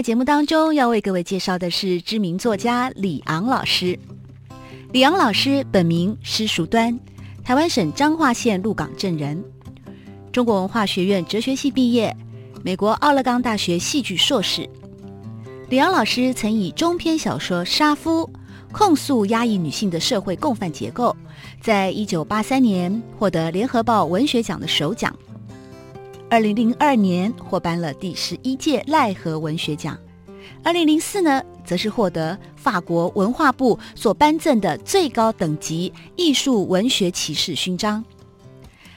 在节目当中要为各位介绍的是知名作家李昂老师。李昂老师本名施淑端，台湾省彰化县鹿港镇人，中国文化学院哲学系毕业，美国奥勒冈大学戏剧硕士。李昂老师曾以中篇小说《杀夫》控诉压抑女性的社会共犯结构，在一九八三年获得联合报文学奖的首奖。二零零二年获颁了第十一届赖和文学奖。二零零四呢，则是获得法国文化部所颁赠的最高等级艺术文学骑士勋章。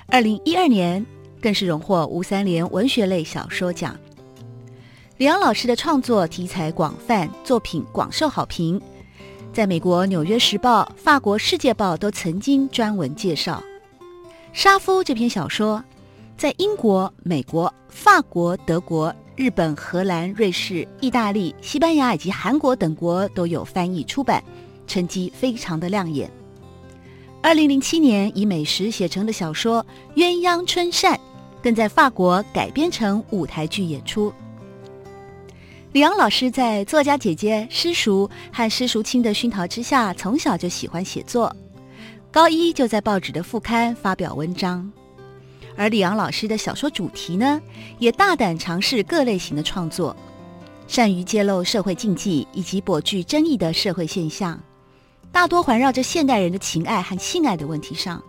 二零一二年，更是荣获吴三连文学类小说奖。李昂老师的创作题材广泛，作品广受好评，在美国《纽约时报》、法国《世界报》都曾经专文介绍。《杀夫》这篇小说，在英国、美国、法国、德国、日本、荷兰、瑞士、意大利、西班牙以及韩国等国都有翻译出版，成绩非常的亮眼。二零零七年以美食写成的小说《鸳鸯春扇》，更在法国改编成舞台剧演出。李昂老师在作家姐姐施淑和施淑清的熏陶之下，从小就喜欢写作，高一就在报纸的副刊发表文章。而李昂老师的小说主题呢，也大胆尝试各类型的创作，善于揭露社会禁忌以及颇具争议的社会现象，大多环绕着现代人的情爱和性爱的问题上。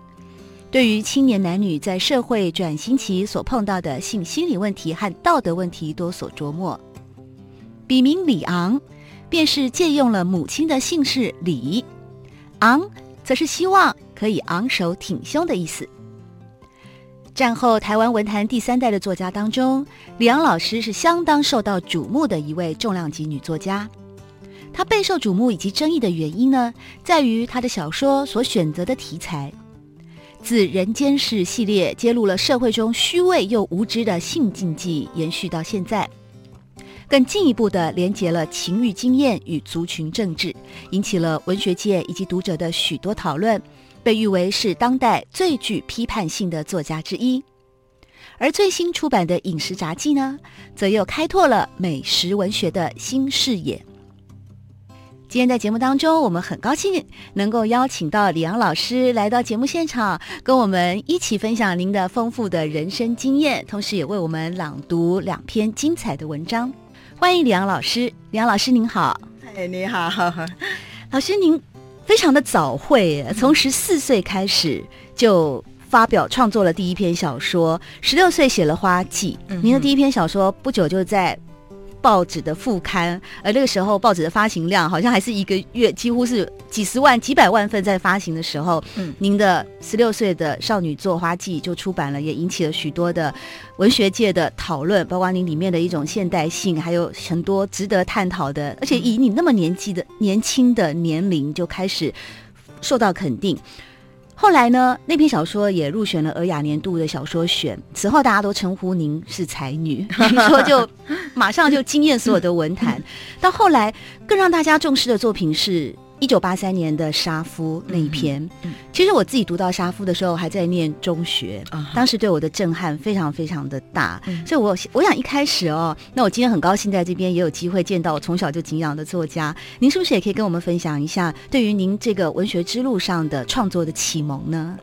对于青年男女在社会转型期所碰到的性心理问题和道德问题，多所琢磨。笔名李昂，便是借用了母亲的姓氏李，昂则是希望可以昂首挺胸的意思。战后台湾文坛第三代的作家当中，李昂老师是相当受到瞩目的一位重量级女作家。她备受瞩目以及争议的原因呢，在于她的小说所选择的题材，自《人间世》系列揭露了社会中虚伪又无知的性禁忌，延续到现在。更进一步地连结了情欲经验与族群政治，引起了文学界以及读者的许多讨论，被誉为是当代最具批判性的作家之一。而最新出版的《饮食杂记》呢，则又开拓了美食文学的新视野。今天在节目当中，我们很高兴能够邀请到李阳老师来到节目现场，跟我们一起分享您的丰富的人生经验，同时也为我们朗读两篇精彩的文章。欢迎李阳老师，李阳老师您好。哎，你好，老师您非常的早慧，从十四岁开始就发表创作了第一篇小说，十六岁写了《花季》。嗯、您的第一篇小说不久就在报纸的副刊，而那个时候报纸的发行量好像还是一个月几乎是几十万、几百万份在发行的时候，嗯，您的十六岁的少女作《花季》就出版了，也引起了许多的文学界的讨论，包括您里面的一种现代性，还有很多值得探讨的，而且以你那么年纪的年轻的年龄就开始受到肯定。后来呢，那篇小说也入选了尔雅年度的小说选。此后，大家都称呼您是才女，听 说就马上就惊艳所有的文坛。到后来，更让大家重视的作品是。一九八三年的《杀夫》那一篇，嗯嗯、其实我自己读到《杀夫》的时候还在念中学，嗯、当时对我的震撼非常非常的大，嗯、所以我我想一开始哦，那我今天很高兴在这边也有机会见到我从小就敬仰的作家，您是不是也可以跟我们分享一下对于您这个文学之路上的创作的启蒙呢？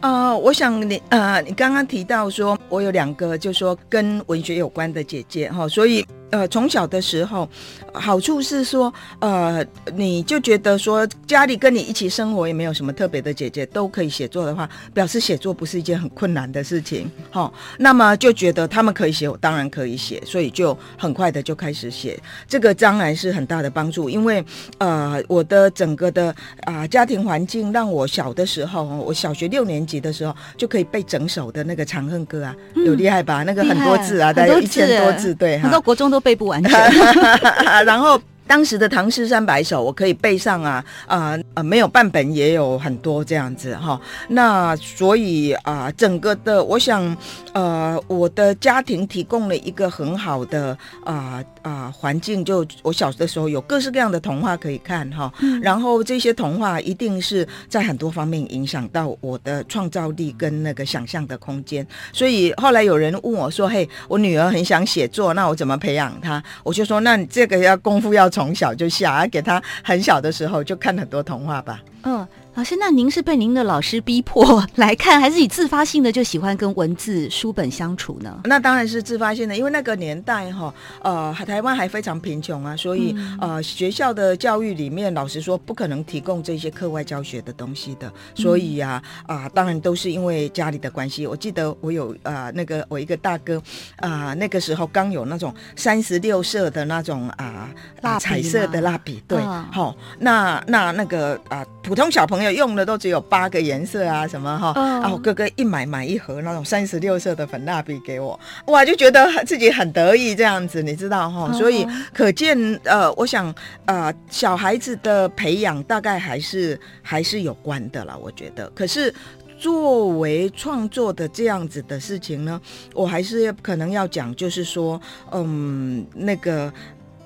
呃，我想你呃，你刚刚提到说我有两个，就是说跟文学有关的姐姐哈，所以。呃，从小的时候，好处是说，呃，你就觉得说家里跟你一起生活也没有什么特别的姐姐都可以写作的话，表示写作不是一件很困难的事情，好、哦，那么就觉得他们可以写，我当然可以写，所以就很快的就开始写，这个当然是很大的帮助，因为呃，我的整个的啊、呃、家庭环境让我小的时候，我小学六年级的时候就可以背整首的那个《长恨歌》啊，嗯、有厉害吧？那个很多字啊，大概有一千多字，对，很多国中都。背不完全，然后当时的《唐诗三百首》，我可以背上啊啊呃，没有半本也有很多这样子哈。那所以啊、呃，整个的我想呃，我的家庭提供了一个很好的啊啊环境，就我小的时候有各式各样的童话可以看哈。嗯、然后这些童话一定是在很多方面影响到我的创造力跟那个想象的空间。所以后来有人问我说：“嘿，我女儿很想写作，那我怎么培养她？”我就说：“那你这个要功夫要从。”从小就下，给他很小的时候就看很多童话吧。嗯。老师，那您是被您的老师逼迫来看，还是以自发性的就喜欢跟文字书本相处呢？那当然是自发性的，因为那个年代哈，呃，台湾还非常贫穷啊，所以、嗯、呃，学校的教育里面，老实说不可能提供这些课外教学的东西的，所以呀、啊，啊、呃，当然都是因为家里的关系。我记得我有呃那个我一个大哥啊、呃，那个时候刚有那种三十六色的那种啊、呃、彩色的蜡笔，对，好、哦，那那那个啊、呃，普通小朋友。用的都只有八个颜色啊，什么哈？啊，我哥哥一买买一盒那种三十六色的粉蜡笔给我，哇，就觉得自己很得意这样子，你知道哈？所以可见，呃，我想，呃，小孩子的培养大概还是还是有关的啦，我觉得。可是作为创作的这样子的事情呢，我还是可能要讲，就是说，嗯，那个。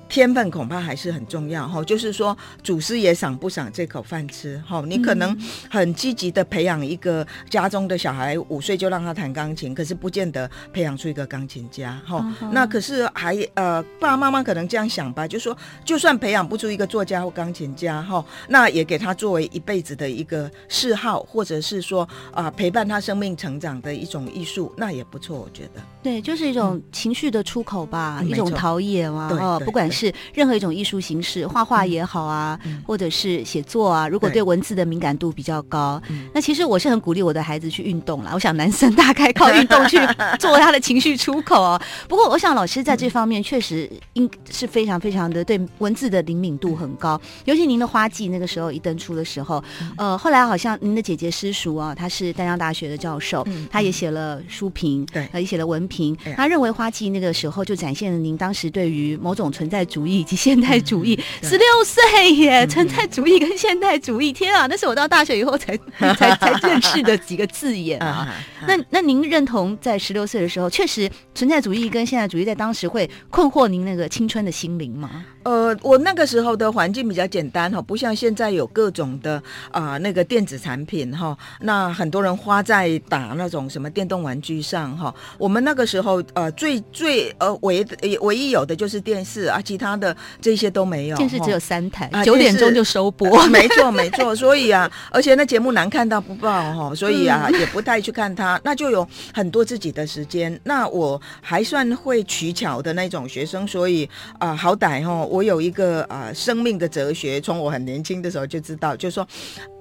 天分恐怕还是很重要哈，就是说祖师爷赏不赏这口饭吃哈。你可能很积极的培养一个家中的小孩，五岁就让他弹钢琴，可是不见得培养出一个钢琴家哈。那可是还呃，爸爸妈妈可能这样想吧，就说就算培养不出一个作家或钢琴家哈，那也给他作为一辈子的一个嗜好，或者是说啊陪伴他生命成长的一种艺术，那也不错，我觉得。对，就是一种情绪的出口吧，嗯、一种陶冶嘛。哦，不管是任何一种艺术形式，画画也好啊，嗯、或者是写作啊，如果对文字的敏感度比较高，嗯、那其实我是很鼓励我的孩子去运动啦。我想男生大概靠运动去 做他的情绪出口哦。不过，我想老师在这方面确实应是非常非常的对文字的灵敏度很高。尤其您的花季那个时候一登出的时候，呃，后来好像您的姐姐师叔啊，他是丹江大学的教授，嗯、他也写了书评，对，也写了文评。他认为花季那个时候就展现了您当时对于某种存在主义以及现代主义。十六岁耶，存在主义跟现代主义，天啊，那是我到大学以后才才才认识的几个字眼啊。那那您认同在十六岁的时候，确实存在主义跟现代主义在当时会困惑您那个青春的心灵吗？呃，我那个时候的环境比较简单哈，不像现在有各种的啊、呃、那个电子产品哈，那很多人花在打那种什么电动玩具上哈。我们那个时候呃最最呃唯唯一有的就是电视啊，其他的这些都没有。电视只有三台，九点钟就收播。啊、没错没错，所以啊，而且那节目难看到不报哈，所以啊也不太去看它，那就有很多自己的时间。那我还算会取巧的那种学生，所以啊、呃、好歹哈。我有一个啊、生命的哲学，从我很年轻的时候就知道，就是说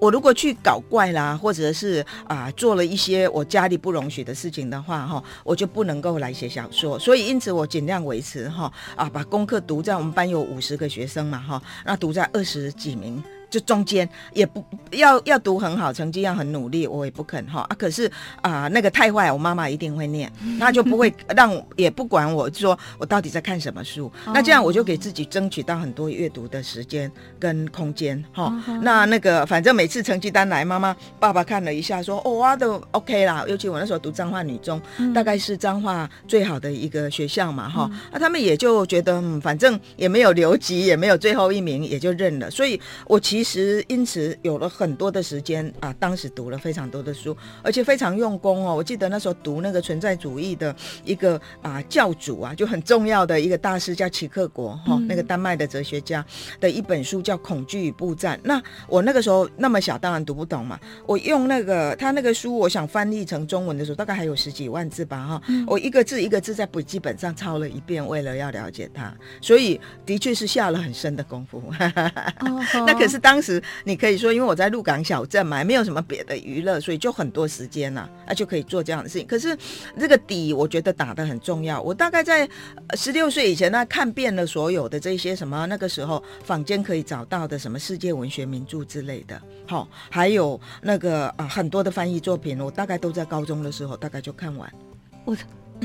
我如果去搞怪啦，或者是啊、做了一些我家里不容许的事情的话，哈，我就不能够来写小说。所以因此我尽量维持哈啊，把功课读在我们班有五十个学生嘛哈，那读在二十几名。就中间也不要要读很好，成绩要很努力，我也不肯哈啊。可是啊、呃，那个太坏，我妈妈一定会念，那就不会让也不管我说我到底在看什么书。那这样我就给自己争取到很多阅读的时间跟空间哈。那那个反正每次成绩单来，妈妈爸爸看了一下说，说哦啊都 OK 啦。尤其我那时候读彰化女中，大概是彰化最好的一个学校嘛哈。那他们也就觉得嗯，反正也没有留级，也没有最后一名，也就认了。所以我其实。其实因此有了很多的时间啊，当时读了非常多的书，而且非常用功哦。我记得那时候读那个存在主义的一个啊教主啊，就很重要的一个大师叫齐克果哈，那个丹麦的哲学家的一本书叫《恐惧与步战》。那我那个时候那么小，当然读不懂嘛。我用那个他那个书，我想翻译成中文的时候，大概还有十几万字吧哈。我一个字一个字在笔记本上抄了一遍，为了要了解他，所以的确是下了很深的功夫。那可是当。当时你可以说，因为我在鹿港小镇嘛，没有什么别的娱乐，所以就很多时间呐，啊就可以做这样的事情。可是这个底，我觉得打得很重要。我大概在十六岁以前呢，看遍了所有的这些什么那个时候坊间可以找到的什么世界文学名著之类的，好，还有那个啊很多的翻译作品，我大概都在高中的时候大概就看完。我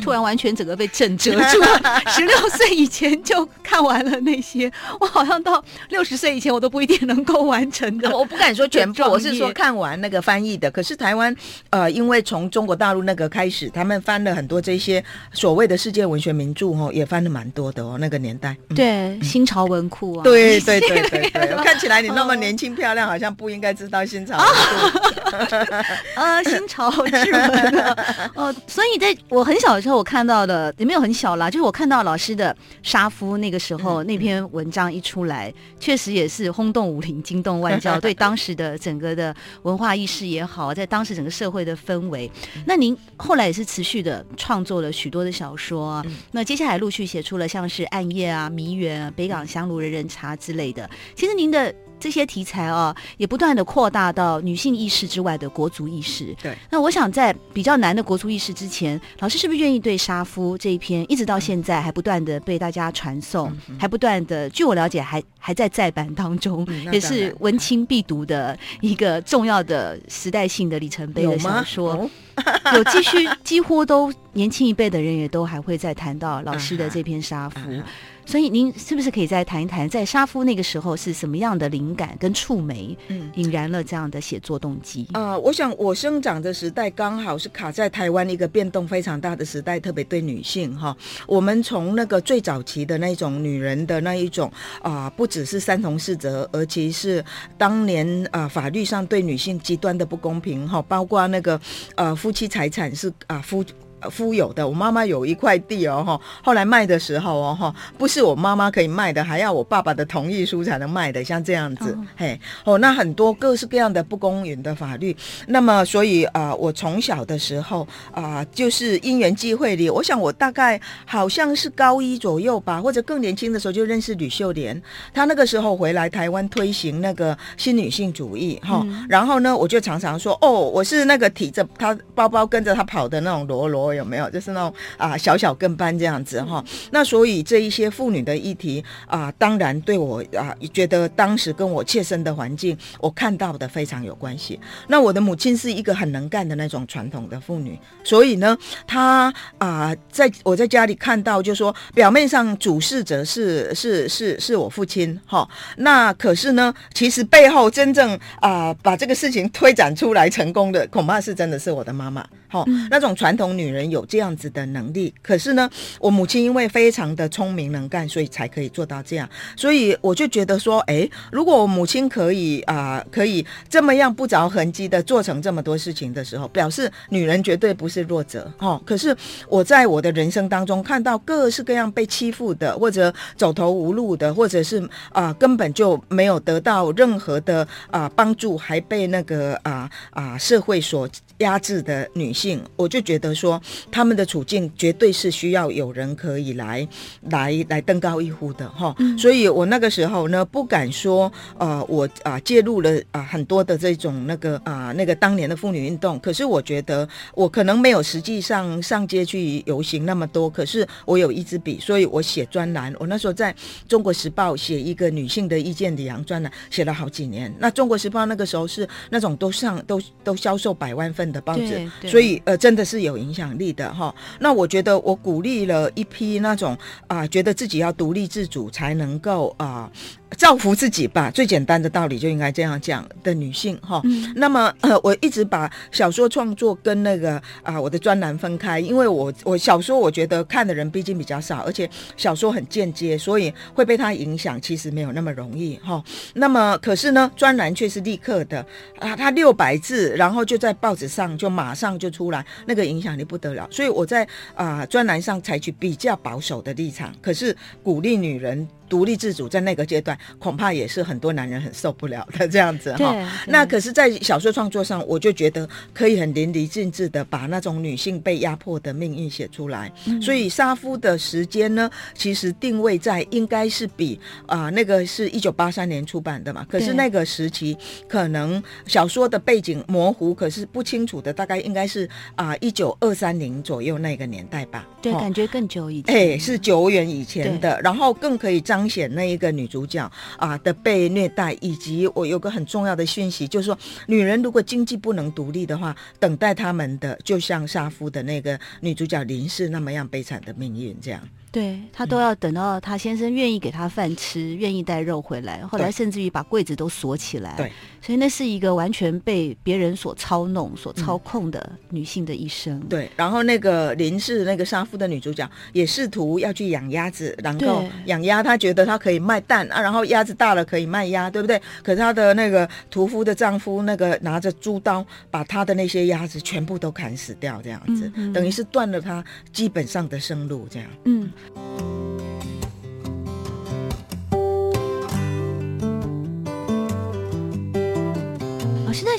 突然完全整个被震折住了。十六岁以前就看完了那些，我好像到六十岁以前我都不一定能够完成的。我不敢说全部，我是说看完那个翻译的。可是台湾呃，因为从中国大陆那个开始，他们翻了很多这些所谓的世界文学名著哦，也翻了蛮多的哦。那个年代，嗯、对新潮文库啊，对对对对对。看起来你那么年轻漂亮，好像不应该知道新潮文库。呃，新潮志文的 哦，所以在我很小的时候，我看到的也没有很小啦，就是我看到老师的《杀夫》那个时候、嗯、那篇文章一出来，确实也是轰动武林、惊动万教，对当时的整个的文化意识也好，在当时整个社会的氛围。那您后来也是持续的创作了许多的小说、啊，那接下来陆续写出了像是《暗夜》啊、《迷园》啊、《北港香炉人人茶》之类的。其实您的。这些题材啊，也不断的扩大到女性意识之外的国族意识。对，那我想在比较难的国族意识之前，老师是不是愿意对《杀夫》这一篇，一直到现在还不断的被大家传颂，嗯、还不断的，据我了解还还在再版当中，嗯、也是文青必读的一个重要的时代性的里程碑的小说。有，有继续，几乎都年轻一辈的人也都还会再谈到老师的这篇《杀夫》。嗯所以您是不是可以再谈一谈，在杀夫那个时候是什么样的灵感跟触媒，嗯，引燃了这样的写作动机？啊、呃，我想我生长的时代刚好是卡在台湾一个变动非常大的时代，特别对女性哈。我们从那个最早期的那种女人的那一种啊、呃，不只是三从四则，而且是当年啊、呃、法律上对女性极端的不公平哈，包括那个呃夫妻财产是啊、呃、夫。夫有的，我妈妈有一块地哦，哈，后来卖的时候哦，哈，不是我妈妈可以卖的，还要我爸爸的同意书才能卖的，像这样子，哦。嘿，哦，那很多各式各样的不公允的法律，那么所以啊、呃，我从小的时候啊、呃，就是因缘际会里，我想我大概好像是高一左右吧，或者更年轻的时候就认识吕秀莲，她那个时候回来台湾推行那个新女性主义，哈、嗯，然后呢，我就常常说，哦，我是那个提着她包包跟着她跑的那种罗罗。有没有？就是那种啊，小小跟班这样子哈。那所以这一些妇女的议题啊，当然对我啊，觉得当时跟我切身的环境，我看到的非常有关系。那我的母亲是一个很能干的那种传统的妇女，所以呢，她啊，在我在家里看到，就说表面上主事者是是是是我父亲哈。那可是呢，其实背后真正啊，把这个事情推展出来成功的，恐怕是真的是我的妈妈。好，那种传统女人有这样子的能力，可是呢，我母亲因为非常的聪明能干，所以才可以做到这样。所以我就觉得说，哎，如果我母亲可以啊、呃，可以这么样不着痕迹的做成这么多事情的时候，表示女人绝对不是弱者。哦，可是我在我的人生当中看到各式各样被欺负的，或者走投无路的，或者是啊、呃、根本就没有得到任何的啊、呃、帮助，还被那个啊啊、呃、社会所压制的女性，我就觉得说，他们的处境绝对是需要有人可以来来来登高一呼的哈。嗯、所以我那个时候呢，不敢说呃，我啊、呃、介入了啊、呃、很多的这种那个啊、呃、那个当年的妇女运动。可是我觉得我可能没有实际上上街去游行那么多，可是我有一支笔，所以我写专栏。我那时候在中国时报写一个女性的意见里昂专栏，写了好几年。那中国时报那个时候是那种都上都都销售百万份的报纸，所以呃，真的是有影响力的哈。那我觉得我鼓励了一批那种啊、呃，觉得自己要独立自主才能够啊。呃造福自己吧，最简单的道理就应该这样讲的女性哈。嗯、那么呃，我一直把小说创作跟那个啊、呃、我的专栏分开，因为我我小说我觉得看的人毕竟比较少，而且小说很间接，所以会被它影响，其实没有那么容易哈。那么可是呢，专栏却是立刻的啊，它六百字，然后就在报纸上就马上就出来，那个影响力不得了。所以我在啊、呃、专栏上采取比较保守的立场，可是鼓励女人。独立自主在那个阶段，恐怕也是很多男人很受不了的这样子哈。那可是，在小说创作上，我就觉得可以很淋漓尽致的把那种女性被压迫的命运写出来。嗯、所以杀夫的时间呢，其实定位在应该是比啊、呃、那个是一九八三年出版的嘛。可是那个时期可能小说的背景模糊，可是不清楚的，大概应该是啊一九二三三零左右那个年代吧。对，感觉更久以前。哎，是久远以前的，然后更可以彰显那一个女主角啊的被虐待，以及我有个很重要的讯息，就是说，女人如果经济不能独立的话，等待她们的就像杀夫的那个女主角林氏那么样悲惨的命运，这样。对，他都要等到他先生愿意给他饭吃，愿意带肉回来，后来甚至于把柜子都锁起来。对，所以那是一个完全被别人所操弄、所操控的女性的一生。对，然后那个林氏那个杀夫的女主角也试图要去养鸭子，然后养鸭，她觉得她可以卖蛋啊，然后鸭子大了可以卖鸭，对不对？可是她的那个屠夫的丈夫那个拿着猪刀把她的那些鸭子全部都砍死掉，这样子，嗯嗯，等于是断了她基本上的生路，这样。嗯。Thank you.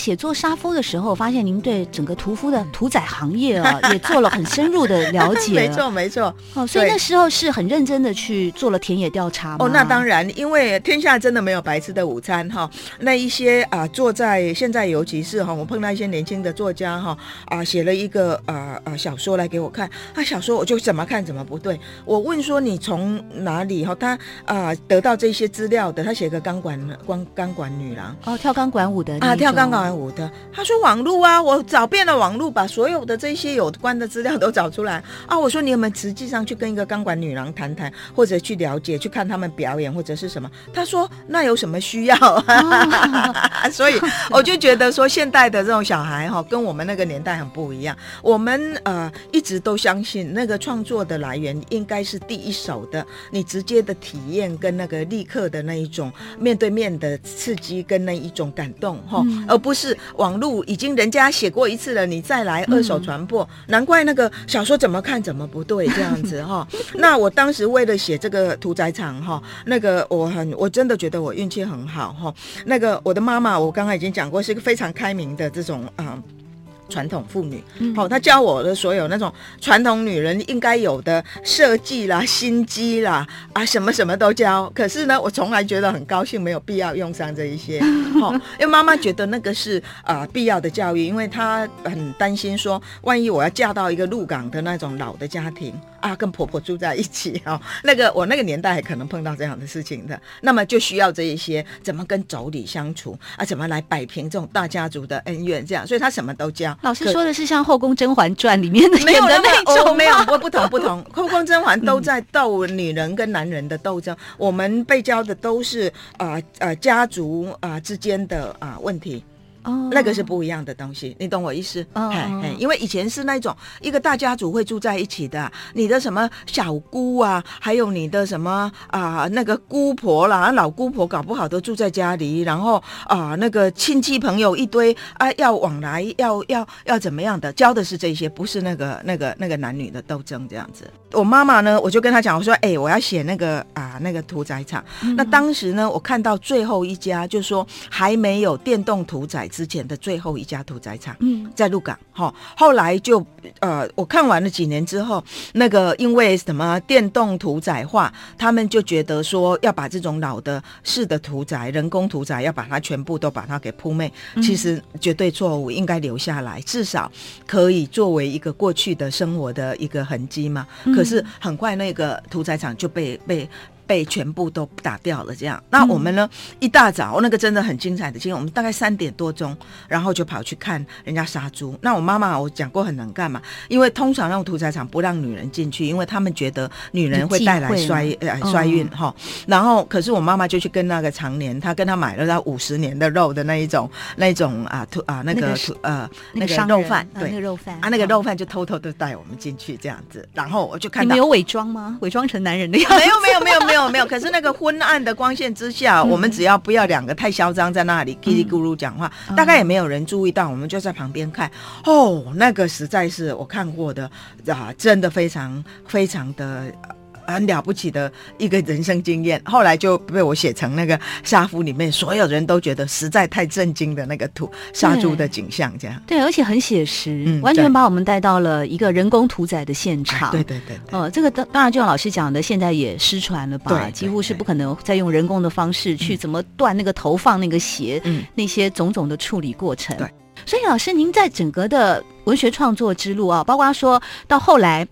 写作杀夫的时候，发现您对整个屠夫的屠宰行业啊，也做了很深入的了 解。没错，没错。哦，所以那时候是很认真的去做了田野调查？哦，那当然，因为天下真的没有白吃的午餐哈。那一些啊，坐在现在，尤其是哈，我碰到一些年轻的作家哈啊，写了一个啊啊小说来给我看，他小说我就怎么看怎么不对。我问说你从哪里哈？他啊得到这些资料的，他写个钢管钢钢管女郎哦，跳钢管舞的啊，跳。刚刚舞的，他说网络啊，我找遍了网络，把所有的这些有关的资料都找出来啊。我说你有没有实际上去跟一个钢管女郎谈谈，或者去了解，去看他们表演，或者是什么？他说那有什么需要？哦、所以我就觉得说，现代的这种小孩哈，跟我们那个年代很不一样。我们呃一直都相信那个创作的来源应该是第一手的，你直接的体验跟那个立刻的那一种面对面的刺激跟那一种感动哈。嗯而不是网络已经人家写过一次了，你再来二手传播，嗯、难怪那个小说怎么看怎么不对这样子哈。那我当时为了写这个屠宰场哈，那个我很我真的觉得我运气很好哈。那个我的妈妈我刚刚已经讲过，是一个非常开明的这种啊。传统妇女，好、哦，她教我的所有那种传统女人应该有的设计啦、心机啦，啊，什么什么都教。可是呢，我从来觉得很高兴，没有必要用上这一些。好、哦，因为妈妈觉得那个是啊、呃、必要的教育，因为她很担心说，万一我要嫁到一个鹿港的那种老的家庭啊，跟婆婆住在一起 哦，那个我那个年代还可能碰到这样的事情的，那么就需要这一些怎么跟妯娌相处啊，怎么来摆平这种大家族的恩怨，这样，所以她什么都教。老师说的是像《后宫甄嬛传》里面的没有的那种哦，没有不不同不同，《后宫甄嬛》都在斗女人跟男人的斗争，嗯、我们被教的都是啊呃，呃家族啊、呃、之间的啊、呃、问题。哦，那个是不一样的东西，你懂我意思？哦，嘿嘿，因为以前是那种一个大家族会住在一起的，你的什么小姑啊，还有你的什么啊、呃、那个姑婆啦，老姑婆搞不好都住在家里，然后啊、呃、那个亲戚朋友一堆啊要往来，要要要怎么样的，教的是这些，不是那个那个那个男女的斗争这样子。我妈妈呢，我就跟她讲，我说，哎、欸，我要写那个啊那个屠宰场。嗯、那当时呢，我看到最后一家，就说还没有电动屠宰。之前的最后一家屠宰场，嗯，在鹿港，哈，后来就呃，我看完了几年之后，那个因为什么电动屠宰化，他们就觉得说要把这种老的式的屠宰、人工屠宰，要把它全部都把它给扑灭，其实绝对错误，应该留下来，至少可以作为一个过去的生活的一个痕迹嘛。可是很快那个屠宰场就被被。被全部都打掉了，这样。那我们呢？嗯、一大早，那个真的很精彩的经历。我们大概三点多钟，然后就跑去看人家杀猪。那我妈妈我讲过很能干嘛，因为通常那种屠宰场不让女人进去，因为他们觉得女人会带来衰呃衰运哈。哦、然后，可是我妈妈就去跟那个常年，她跟她买了她五十年的肉的那一种那种啊屠啊那个屠呃那个肉贩对那个肉贩啊那个肉贩就偷偷的带我们进去这样子。然后我就看到你没有伪装吗？伪装成男人的样子？没有没有没有没有。没有没有，可是那个昏暗的光线之下，嗯、我们只要不要两个太嚣张在那里叽里咕噜讲话，嗯、大概也没有人注意到，我们就在旁边看。哦，那个实在是我看过的啊，真的非常非常的。很了不起的一个人生经验，后来就被我写成那个杀夫里面，所有人都觉得实在太震惊的那个屠杀猪的景象，这样对，而且很写实，嗯、完全把我们带到了一个人工屠宰的现场。对对对，对，哦，这个当当然就像老师讲的，现在也失传了吧？几乎是不可能再用人工的方式去怎么断那个头、放那个鞋，嗯，那些种种的处理过程。对。所以老师，您在整个的文学创作之路啊，包括说到后来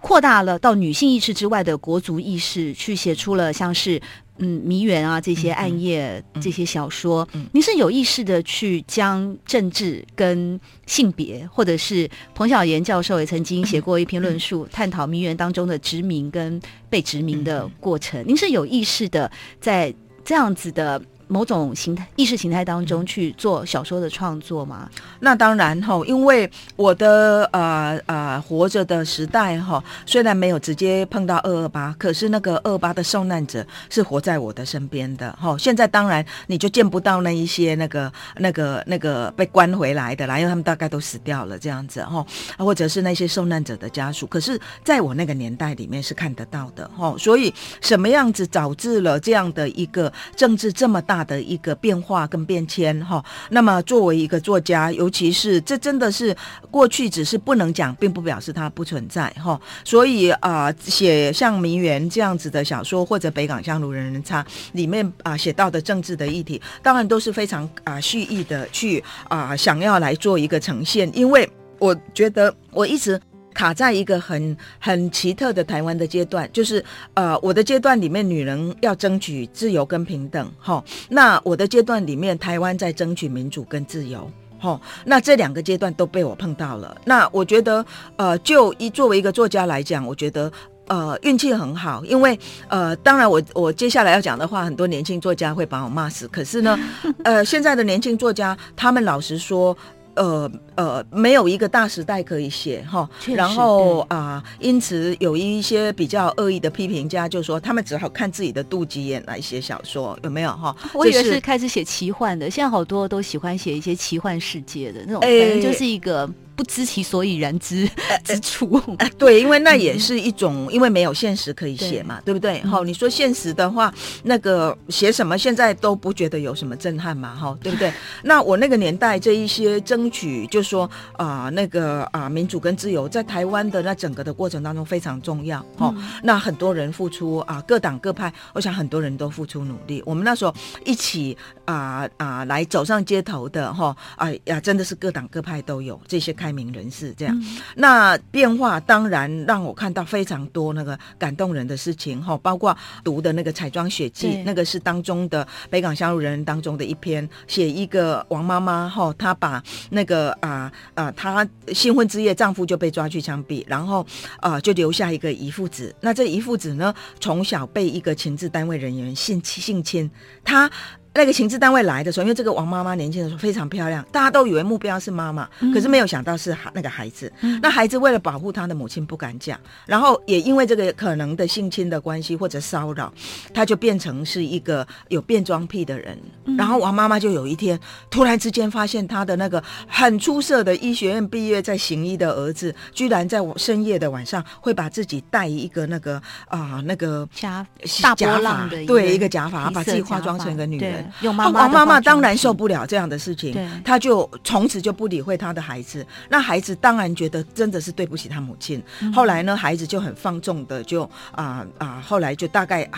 扩大了到女性意识之外的国族意识，去写出了像是。嗯，迷园啊，这些暗夜，嗯、这些小说，嗯，您是有意识的去将政治跟性别，或者是彭晓妍教授也曾经写过一篇论述，嗯、探讨迷园当中的殖民跟被殖民的过程。嗯、您是有意识的在这样子的。某种形态、意识形态当中去做小说的创作吗？那当然哈，因为我的呃呃活着的时代哈，虽然没有直接碰到二二八，可是那个二二八的受难者是活在我的身边的哈。现在当然你就见不到那一些那个那个那个被关回来的啦，因为他们大概都死掉了这样子哈，或者是那些受难者的家属。可是在我那个年代里面是看得到的哈，所以什么样子导致了这样的一个政治这么大的一个变化跟变迁哈，那么作为一个作家，尤其是这真的是过去只是不能讲，并不表示它不存在哈。所以啊，写像《名媛》这样子的小说，或者《北港香炉人人插》里面啊写到的政治的议题，当然都是非常啊蓄意的去啊想要来做一个呈现，因为我觉得我一直。卡在一个很很奇特的台湾的阶段，就是呃，我的阶段里面，女人要争取自由跟平等，哈。那我的阶段里面，台湾在争取民主跟自由，哈。那这两个阶段都被我碰到了。那我觉得，呃，就一作为一个作家来讲，我觉得呃运气很好，因为呃，当然我我接下来要讲的话，很多年轻作家会把我骂死。可是呢，呃，现在的年轻作家，他们老实说。呃呃，没有一个大时代可以写哈，然后啊、呃，因此有一些比较恶意的批评家就说，他们只好看自己的肚脐眼来写小说，有没有哈？我以为是开始写奇幻的，现在好多都喜欢写一些奇幻世界的那种，反正就是一个。不知其所以然之之处，呃呃，对，因为那也是一种，嗯、因为没有现实可以写嘛，对，对不对？好，嗯，你说现实的话，那个写什么现在都不觉得有什么震撼嘛，哈，对不对？那我那个年代这一些争取，就说啊，呃，那个啊，民主跟自由，在台湾的那整个的过程当中非常重要，哈，嗯。那很多人付出啊，各党各派，我想很多人都付出努力。我们那时候一起啊啊来走上街头的，哈，哎呀，真的是各党各派都有这些开。明人士这样，嗯、那变化当然让我看到非常多那个感动人的事情哈，包括读的那个《彩妆血记》，那个是当中的北港乡路人人当中的一篇，写一个王妈妈哈，她把那个啊啊，她新婚之夜丈夫就被抓去枪毙，然后啊就留下一个遗腹子，那这遗腹子呢，从小被一个情治单位人员性性侵，他。那个情治单位来的时候，因为这个王妈妈年轻的时候非常漂亮，大家都以为目标是妈妈，嗯、可是没有想到是那个孩子。嗯、那孩子为了保护他的母亲不敢讲，然后也因为这个可能的性侵的关系或者骚扰，他就变成是一个有变装癖的人。嗯、然后王妈妈就有一天突然之间发现他的那个很出色的医学院毕业在行医的儿子，居然在深夜的晚上会把自己戴一个那个啊、呃、那个假大波浪的对一个假发，把自己化妆成一个女人。妈妈王妈妈当然受不了这样的事情，对她就从此就不理会她的孩子。那孩子当然觉得真的是对不起他母亲。嗯、后来呢，孩子就很放纵的就啊啊，后来就大概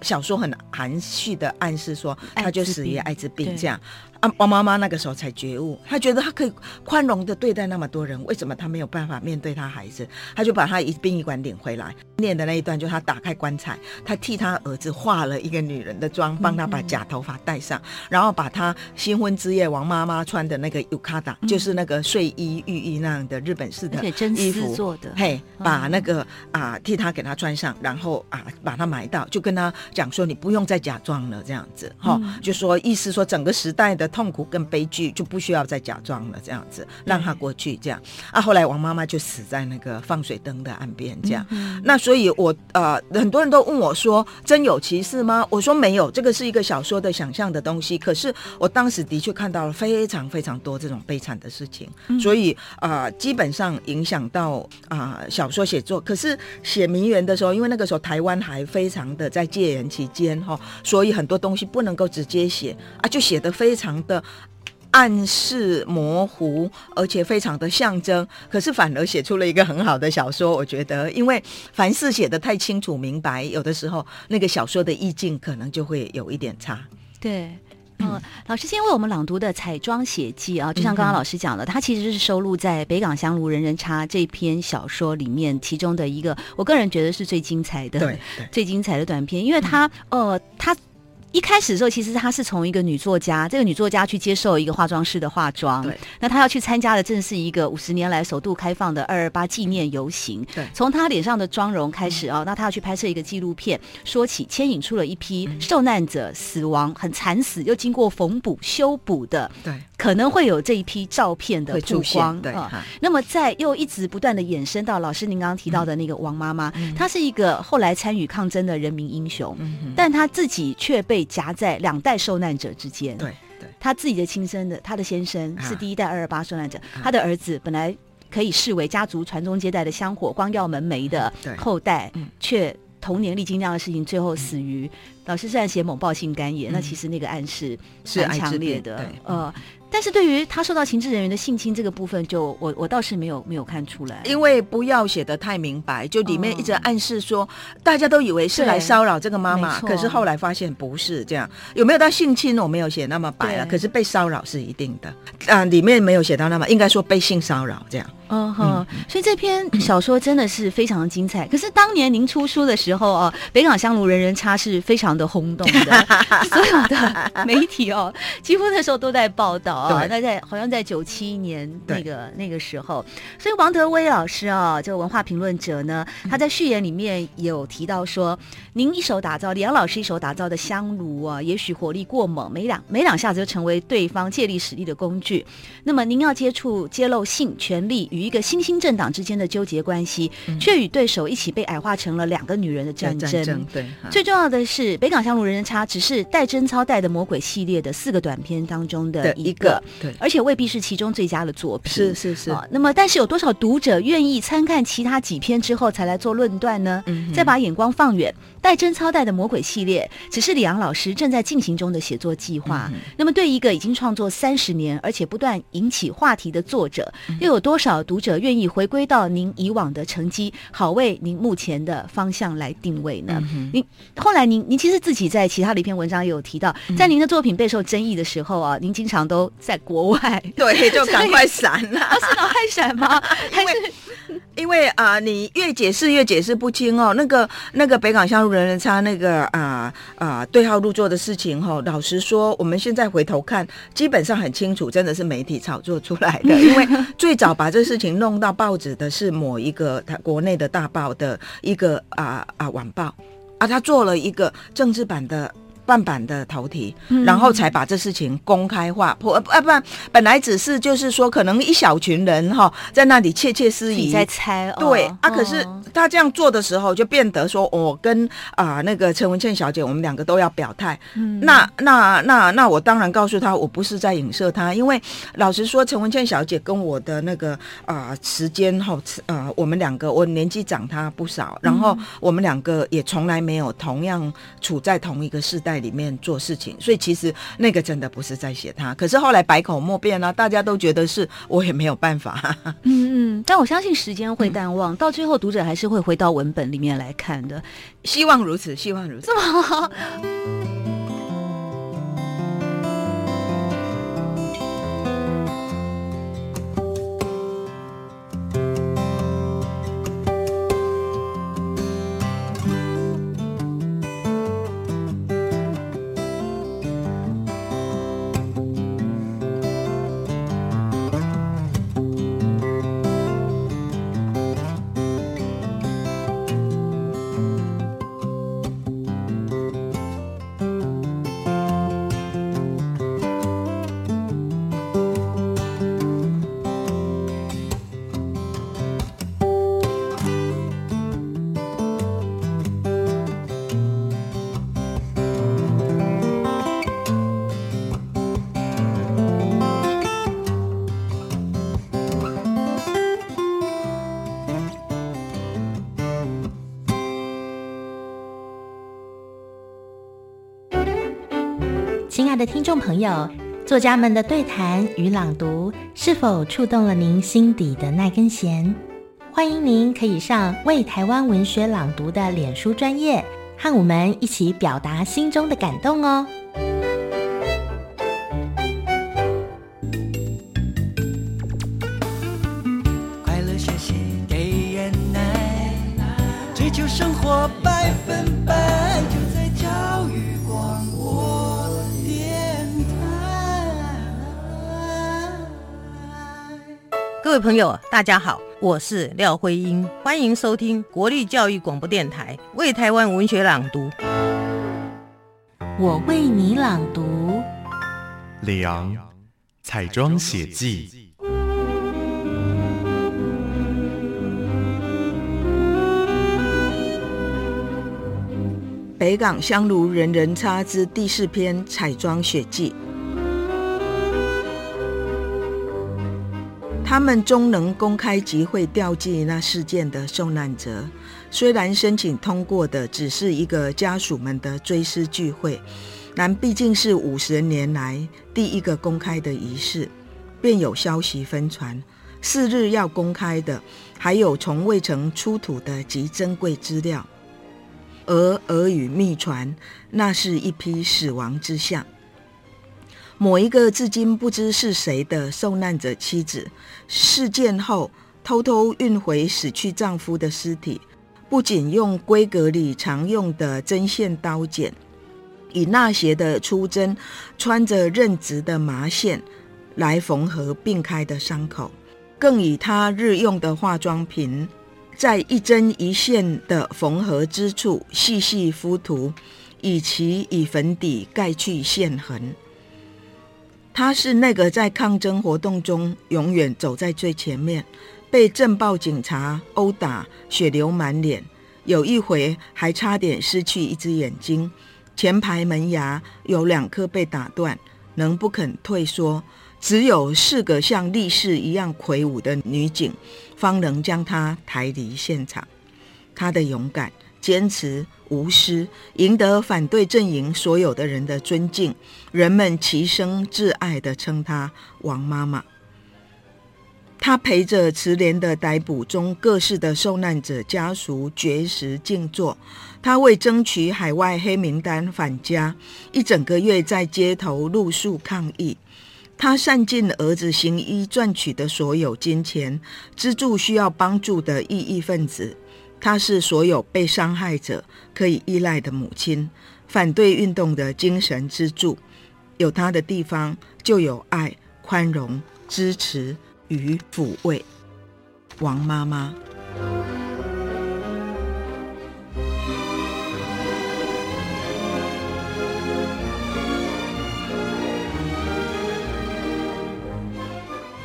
小说很含蓄的暗示说，他就死于艾滋病这样。啊，王妈妈那个时候才觉悟，她觉得她可以宽容的对待那么多人，为什么她没有办法面对她孩子？她就把她一殡仪馆领回来，念的那一段就是她打开棺材，她替她儿子化了一个女人的妆，帮他把假头发戴上，嗯嗯，然后把他新婚之夜王妈妈穿的那个 yukata，嗯、就是那个睡衣浴衣那样的日本式的衣服做的，嘿，把那个啊替他给他穿上，然后啊把他埋到，就跟他讲说你不用再假装了，这样子哈，嗯、就说意思说整个时代的。痛苦跟悲剧就不需要再假装了，这样子让他过去，这样啊。后来王妈妈就死在那个放水灯的岸边，这样。嗯、那所以我，我呃很多人都问我说，真有其事吗？我说没有，这个是一个小说的想象的东西。可是我当时的确看到了非常非常多这种悲惨的事情，嗯、所以啊、呃，基本上影响到啊、呃、小说写作。可是写名媛的时候，因为那个时候台湾还非常的在戒严期间哈，所以很多东西不能够直接写啊，就写得非常。的暗示模糊，而且非常的象征，可是反而写出了一个很好的小说。我觉得，因为凡事写的太清楚明白，有的时候那个小说的意境可能就会有一点差。对，嗯，嗯，老师今天为我们朗读的《彩妆写记》啊，就像刚刚老师讲的，它其实是收录在《北港香炉人人插》这篇小说里面其中的一个，我个人觉得是最精彩的，对，最精彩的短篇，因为它，呃，它。一开始的时候，其实她是从一个女作家，这个女作家去接受一个化妆师的化妆。对。那她要去参加的正是一个五十年来首度开放的二二八纪念游行。对。从她脸上的妆容开始啊、嗯，那她要去拍摄一个纪录片，说起牵引出了一批受难者死亡很惨死又经过缝补修补的。对。可能会有这一批照片的曝光。对。那么在又一直不断的衍生到老师您刚刚提到的那个王妈妈，嗯、她是一个后来参与抗争的人民英雄，嗯、但她自己却被夹在两。代受难者之间，对对，他自己的亲生的，她的先生是第一代二二八受难者，啊，他的儿子本来可以视为家族传宗接代的香火光耀门楣的后代，却童年历经那样的事情，最后死于。老师虽然写猛暴性肝炎，嗯，那其实那个暗示是蛮强烈的，呃。但是对于他受到情治人员的性侵这个部分就，就我我倒是没有没有看出来，因为不要写的太明白，就里面一直暗示说，哦、大家都以为是来骚扰这个妈妈，可是后来发现不是这样。有没有到性侵？我没有写那么白了，可是被骚扰是一定的。啊、呃，里面没有写到那么，应该说被性骚扰这样。嗯哼，所以这篇小说真的是非常的精彩。可是当年您出书的时候哦，北港香炉人人插是非常的轰动的，所有的媒体哦，几乎那时候都在报道。哦，那在好像在九七年那个那个时候，所以王德威老师啊，这个文化评论者呢，他在序言里面有提到说，您一手打造，李阳老师一手打造的香炉啊，也许火力过猛，没两没两下子就成为对方借力使力的工具。那么您要接触揭露性权力与一个新兴政党之间的纠结关系，却与对手一起被矮化成了两个女人的战争。战争对，最重要的是，北港香炉人人差只是戴贞操带的魔鬼系列的四个短片当中的一个。对，而且未必是其中最佳的作品。是是是。哦、那么，但是有多少读者愿意参看其他几篇之后才来做论断呢？嗯，再把眼光放远，带贞操带的魔鬼系列，只是李阳老师正在进行中的写作计划。嗯。那么，对一个已经创作三十年，而且不断引起话题的作者，嗯，又有多少读者愿意回归到您以往的成绩，好为您目前的方向来定位呢？嗯、您后来您您其实自己在其他的一篇文章也有提到，在您的作品备受争议的时候啊，您经常都。在国外，对，就赶快闪了。啊、是赶快闪吗？因为因为啊、呃，你越解释越解释不清哦。那个那个北港香路人人差那个啊啊、呃、对号入座的事情哈、哦，老实说，我们现在回头看，基本上很清楚，真的是媒体炒作出来的。因为最早把这事情弄到报纸的是某一个他国内的大报的一个啊啊晚报啊，他做了一个政治版的。半版的头题，然后才把这事情公开化。不、嗯、啊不然，本来只是就是说，可能一小群人哈在那里窃窃私语在猜。哦对、哦、啊，可是他这样做的时候，就变得说，我跟啊那个陈文茜小姐，我们两个都要表态。嗯，那那那那我当然告诉他，我不是在影射他，因为老实说，陈文茜小姐跟我的那个啊、呃、时间哈呃，我们两个我年纪长她不少，然后我们两个也从来没有同样处在同一个世代。在里面做事情，所以其实那个真的不是在写他。可是后来百口莫辩了，大家都觉得是我也没有办法。嗯嗯，但我相信时间会淡忘，嗯，到最后读者还是会回到文本里面来看的。希望如此，希望如此。这么好。众朋友，作家们的对谈与朗读是否触动了您心底的那根弦？欢迎您可以上为台湾文学朗读的脸书专业，和我们一起表达心中的感动哦。各位朋友，大家好，我是廖辉英，欢迎收听国立教育广播电台为台湾文学朗读。我为你朗读。李昂彩妆写记。北港香炉人人插之第四篇彩妆写记。他们终能公开集会吊祭那事件的受难者，虽然申请通过的只是一个家属们的追思聚会，但毕竟是五十年来第一个公开的仪式，便有消息分传，次日要公开的还有从未曾出土的极珍贵资料。而耳语秘传，那是一批死亡之相。某一个至今不知是谁的受难者妻子，事件后偷偷运回死去丈夫的尸体，不仅用闺阁里常用的针线刀剪，以纳鞋的粗针穿着韧直的麻线来缝合并开的伤口，更以她日用的化妆品。在一针一线的缝合之处细细敷涂，以其以粉底盖去线痕。他是那个在抗争活动中永远走在最前面，被镇暴警察殴打，血流满脸，有一回还差点失去一只眼睛，前排门牙有两颗被打断，仍不肯退缩。只有四个像力士一样魁梧的女警，方能将她抬离现场。她的勇敢、坚持、无私，赢得反对阵营所有的人的尊敬。人们齐声挚爱地称她“王妈妈”。她陪着慈怜的逮捕中各式的受难者家属绝食静坐。她为争取海外黑名单返家，一整个月在街头露宿抗议。他善尽儿子行医赚取的所有金钱，资助需要帮助的异议分子。她是所有被伤害者可以依赖的母亲，反对运动的精神支柱。有她的地方，就有爱、宽容、支持与抚慰。王妈妈。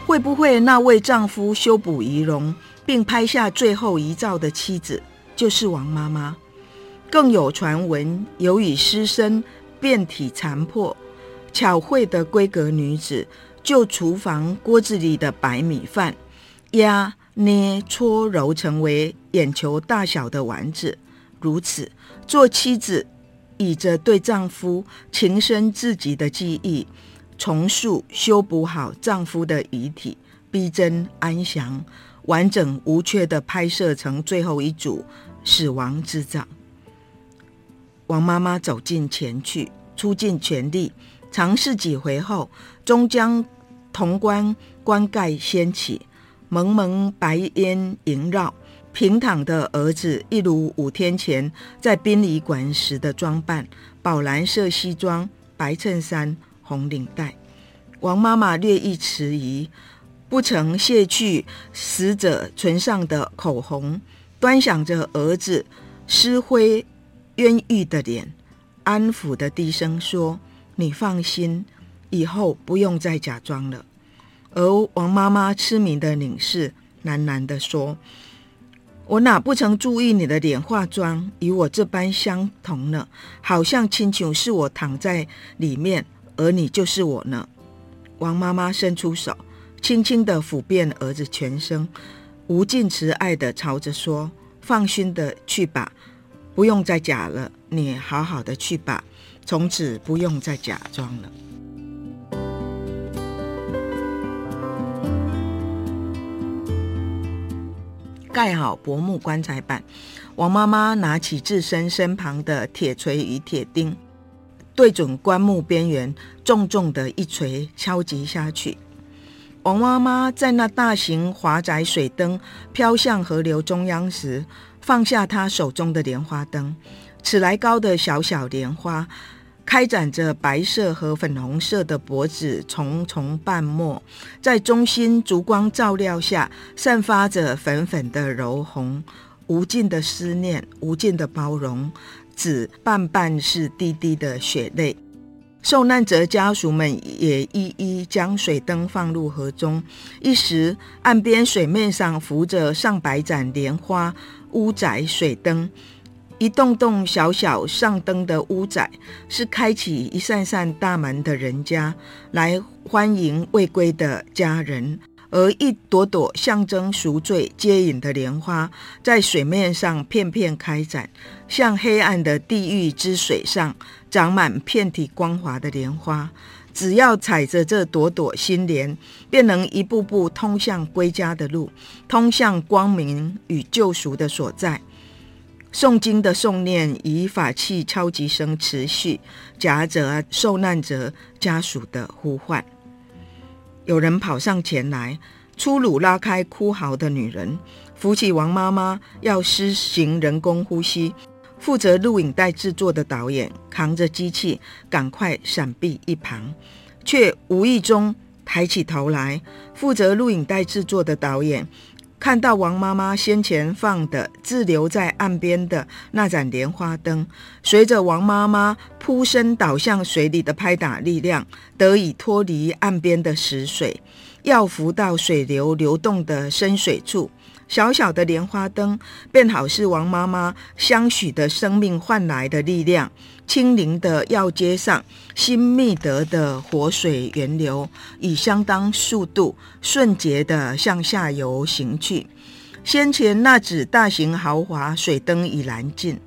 会不会那位丈夫修补仪容并拍下最后遗照的妻子就是王妈妈？更有传闻，由于尸身遍体残破，巧慧的闺阁女子就厨房锅子里的白米饭压捏搓揉成为眼球大小的丸子，如此做妻子，以着对丈夫情深至极的记忆。重塑、修补好丈夫的遗体，逼真安详、完整无缺的拍摄成最后一组死亡之照。王妈妈走近前去，出尽全力，尝试几回后，终将铜棺棺盖掀起，蒙蒙白烟萦绕。平躺的儿子一如五天前在殡仪馆时的装扮：宝蓝色西装、白衬衫。红领带，王妈妈略一迟疑，不曾卸去死者唇上的口红，端详着儿子尸灰冤狱的脸，安抚的低声说：“你放心，以后不用再假装了。”而王妈妈痴迷的凝视，喃喃的说：“我哪不曾注意你的脸化妆与我这般相同呢？好像亲像是我躺在里面。”而你就是我呢，王妈妈伸出手，轻轻地抚遍儿子全身，无尽慈爱地朝着说：“放心的去吧，不用再假了，你好好的去吧，从此不用再假装了。”盖好薄木棺材板，王妈妈拿起自身身旁的铁锤与铁钉。对准棺木边缘，重重的一锤敲击下去。王妈妈在那大型华宅水灯飘向河流中央时，放下她手中的莲花灯，尺来高的小小莲花，开展着白色和粉红色的脖子，重重瓣末，在中心烛光照亮下，散发着粉粉的柔红，无尽的思念，无尽的包容，只瓣瓣是滴滴的血泪。受难者家属们也一一将水灯放入河中，一时岸边水面上浮着上百盏莲花屋仔水灯，一栋栋小小上灯的屋仔，是开启一扇扇大门的人家，来欢迎未归的家人。而一朵朵象征赎罪接引的莲花，在水面上片片开展，像黑暗的地狱之水上长满遍体光滑的莲花。只要踩着这朵朵心莲，便能一步步通向归家的路，通向光明与救赎的所在。诵经的诵念以法器敲击声持续，夹着受难者家属的呼唤。有人跑上前来，粗鲁拉开哭嚎的女人，扶起王妈妈，要施行人工呼吸。负责录影带制作的导演扛着机器，赶快闪避一旁，却无意中抬起头来。负责录影带制作的导演看到王妈妈先前放的滞留在岸边的那盏莲花灯，随着王妈妈扑身倒向水里的拍打力量，得以脱离岸边的死水，要浮到水流流动的深水处。小小的莲花灯，便好似王妈妈相许的生命换来的力量。清灵的药街上，新觅得的活水源流，以相当速度顺捷地向下游行去。先前那只大型豪华水灯已燃尽，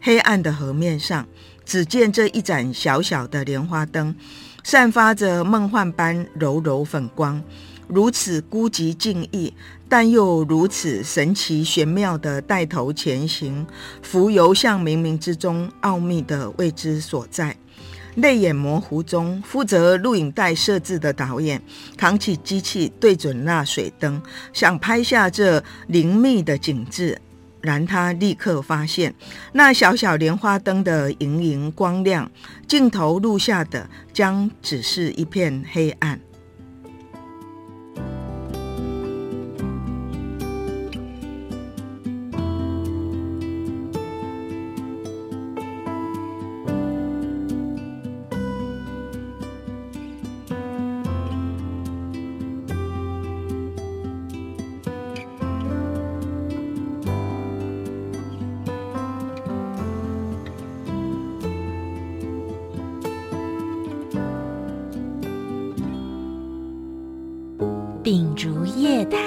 黑暗的河面上，只见这一盏小小的莲花灯，散发着梦幻般柔柔粉光，如此孤寂静谧，但又如此神奇玄妙的带头前行，浮游向冥冥之中奥秘的未知所在。泪眼模糊中，负责录影带设置的导演扛起机器，对准那水灯，想拍下这灵秘的景致。然他立刻发现，那小小莲花灯的莹莹光亮，镜头录下的将只是一片黑暗。秉烛夜谈，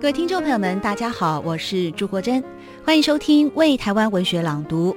各位听众朋友们，大家好，我是朱国珍，欢迎收听《为台湾文学朗读》。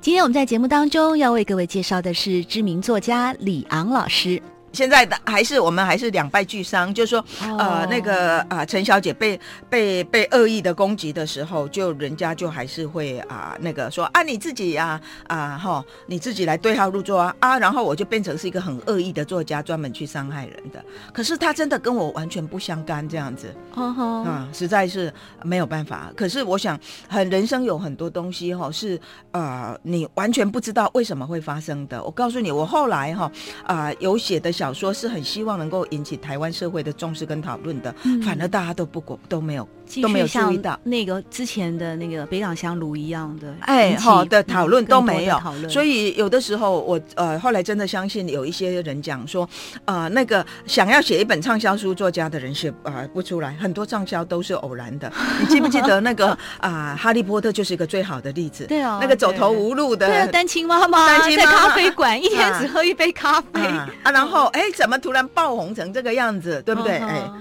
今天我们在节目当中要为各位介绍的是知名作家李昂老师。现在的还是我们还是两败俱伤，就是说，呃，那个啊，陈小姐被被被恶意的攻击的时候，就人家就还是会啊，那个说啊，你自己呀啊哈，你自己来对号入座啊啊，然后我就变成是一个很恶意的作家，专门去伤害人的。可是他真的跟我完全不相干，这样子，啊，实在是没有办法。可是我想，很人生有很多东西哈，是呃，你完全不知道为什么会发生的。我告诉你，我后来哈啊有写的小。小说是很希望能够引起台湾社会的重视跟讨论的，嗯、反而大家都不过都没有都没有注意到那个之前的那个北港香炉一样的哎好的讨论都没有，所以有的时候我呃后来真的相信有一些人讲说呃那个想要写一本畅销书作家的人写呃不出来，很多畅销都是偶然的。你记不记得那个啊、呃、哈利波特就是一个最好的例子，对啊，那个走投无路的对单亲妈妈在咖啡馆一天只喝一杯咖啡啊，啊然后。哎，怎么突然爆红成这个样子，对不对？哎、uh，huh.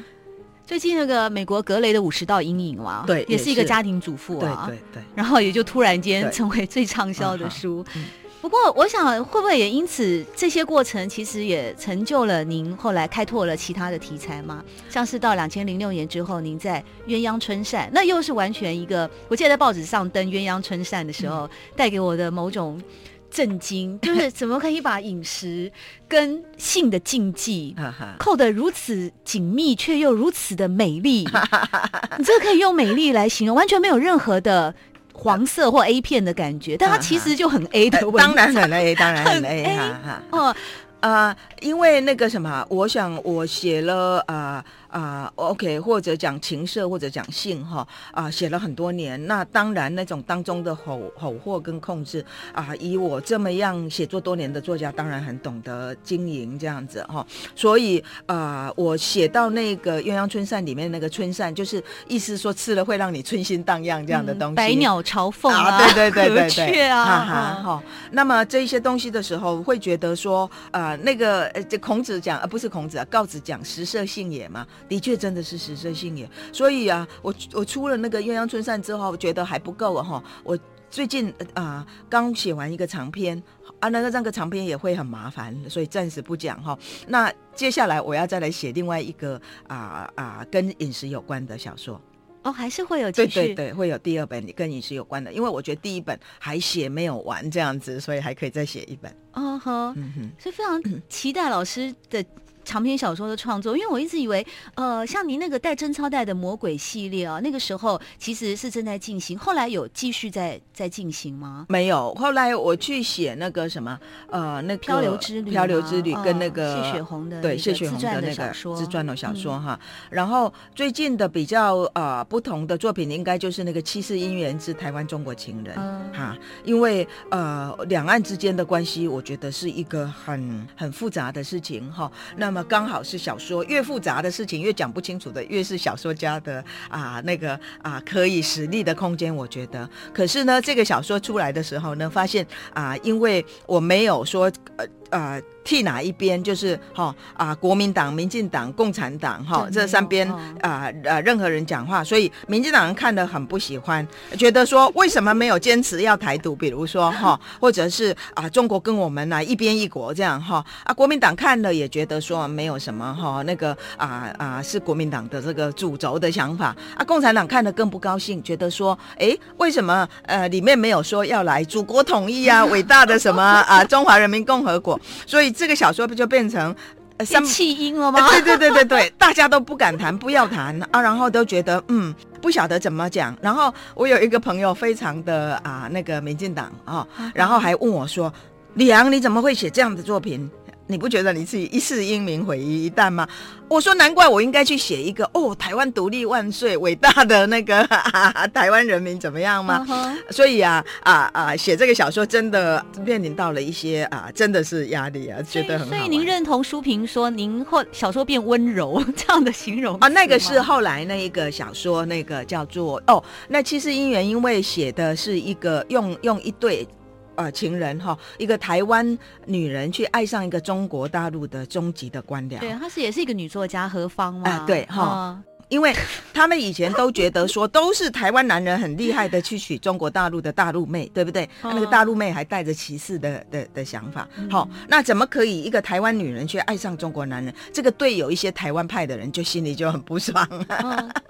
最近那个美国格雷的五十道阴影嘛，对，也是一个家庭主妇啊，对对对，然后也就突然间成为最畅销的书。对不过，我想会不会也因此这些过程，其实也成就了您后来开拓了其他的题材吗？像是到两千零六年之后，您在《鸳鸯春扇》，那又是完全一个，我记得在报纸上登《鸳鸯春扇》的时候，带、嗯、给我的某种。震惊，就是怎么可以把饮食跟性的禁忌扣得如此紧密，却又如此的美丽？你这个可以用美丽来形容，完全没有任何的黄色或 A 片的感觉，但它其实就很 A 的，当然很 A，当然很 A 哈哈哦。啊、呃，因为那个什么，我想我写了啊。呃啊、呃、，OK，或者讲情色，或者讲性，哈，啊，写了很多年。那当然，那种当中的吼吼惑跟控制，啊，以我这么样写作多年的作家，当然很懂得经营这样子，哈。所以，啊、呃，我写到那个鸳鸯春扇里面那个春扇，就是意思说吃了会让你春心荡漾这样的东西。嗯、百鸟朝凤啊，啊，对对对对对，对 啊，哈哈，哈。那么这些东西的时候，会觉得说，啊、呃，那个呃，这孔子讲，呃，不是孔子啊，告子讲，食色性也嘛。的确，真的是食色性也。所以啊，我我出了那个鸳鸯春扇之后，觉得还不够啊哈。我最近啊，刚写完一个长篇啊，那个那个长篇也会很麻烦，所以暂时不讲哈。那接下来我要再来写另外一个啊啊，跟饮食有关的小说哦，还是会有对对对，会有第二本跟饮食有关的，因为我觉得第一本还写没有完这样子，所以还可以再写一本。哦呵，嗯哼，所以非常期待老师的。长篇小说的创作，因为我一直以为，呃，像您那个带贞操带的魔鬼系列啊，那个时候其实是正在进行，后来有继续在在进行吗？没有，后来我去写那个什么，呃，那个漂流之旅，漂流之旅跟那个谢雪红的对谢雪红的那个自传的小说哈。然后最近的比较呃不同的作品，应该就是那个《七世姻缘之台湾中国情人》哈，因为呃两岸之间的关系，我觉得是一个很很复杂的事情哈。那那那么刚好是小说，越复杂的事情越讲不清楚的，越是小说家的啊那个啊可以实力的空间，我觉得。可是呢，这个小说出来的时候呢，发现啊，因为我没有说呃呃。替哪一边就是哈啊，国民党、民进党、共产党哈这三边啊呃任何人讲话，所以民进党人看得很不喜欢，觉得说为什么没有坚持要台独？比如说哈，或者是啊中国跟我们来一边一国这样哈啊，国民党看了也觉得说没有什么哈那个啊啊是国民党的这个主轴的想法啊，共产党看得更不高兴，觉得说哎为什么呃里面没有说要来祖国统一啊，伟大的什么啊中华人民共和国，所以。这个小说不就变成三弃音了吗？对对对对对，大家都不敢谈，不要谈啊，然后都觉得嗯，不晓得怎么讲。然后我有一个朋友，非常的啊，那个民进党啊，然后还问我说：“李昂，你怎么会写这样的作品？”你不觉得你自己一世英名毁于一旦吗？我说难怪我应该去写一个哦，台湾独立万岁，伟大的那个啊 台湾人民怎么样吗？Uh huh. 所以啊啊啊，写这个小说真的面临到了一些啊，真的是压力啊，觉得很好。所以您认同书评说您或小说变温柔 这样的形容啊？那个是后来那一个小说，那个叫做哦，那其实因缘，因为写的是一个用用一对。呃，情人哈，一个台湾女人去爱上一个中国大陆的终极的官僚。对，她是也是一个女作家何芳嘛。呃、对哈。嗯因为他们以前都觉得说都是台湾男人很厉害的去娶中国大陆的大陆妹，对不对？那个大陆妹还带着歧视的的的想法。好，那怎么可以一个台湾女人却爱上中国男人？这个对有一些台湾派的人就心里就很不爽。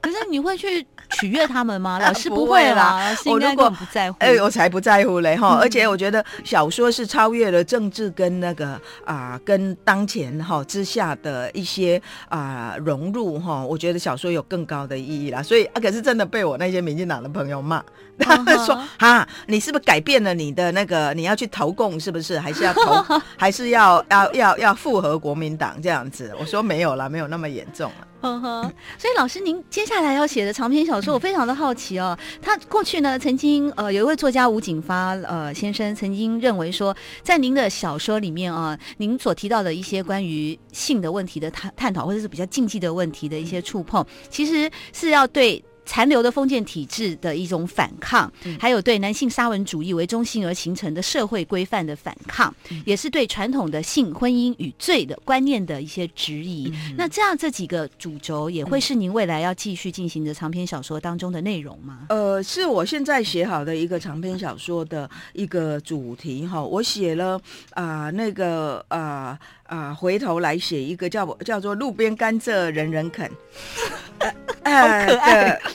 可是你会去取悦他们吗？老师不会啦，我如果不在乎，哎，我才不在乎嘞哈！而且我觉得小说是超越了政治跟那个啊，跟当前哈之下的一些啊融入哈。我觉得小说。有更高的意义啦，所以啊，可是真的被我那些民进党的朋友骂，他们说哈，你是不是改变了你的那个，你要去投共是不是？还是要投，还是要要要要复合国民党这样子？我说没有啦，没有那么严重了。呵呵，所以老师，您接下来要写的长篇小说，我非常的好奇哦。他过去呢，曾经呃，有一位作家吴景发呃先生曾经认为说，在您的小说里面啊，您所提到的一些关于性的问题的探探讨，或者是比较禁忌的问题的一些触碰，其实是要对。残留的封建体制的一种反抗，还有对男性沙文主义为中心而形成的社会规范的反抗，也是对传统的性婚姻与罪的观念的一些质疑。那这样这几个主轴也会是您未来要继续进行的长篇小说当中的内容吗？呃，是我现在写好的一个长篇小说的一个主题哈。我写了啊、呃，那个啊啊、呃，回头来写一个叫叫做路边甘蔗人人啃。好可爱。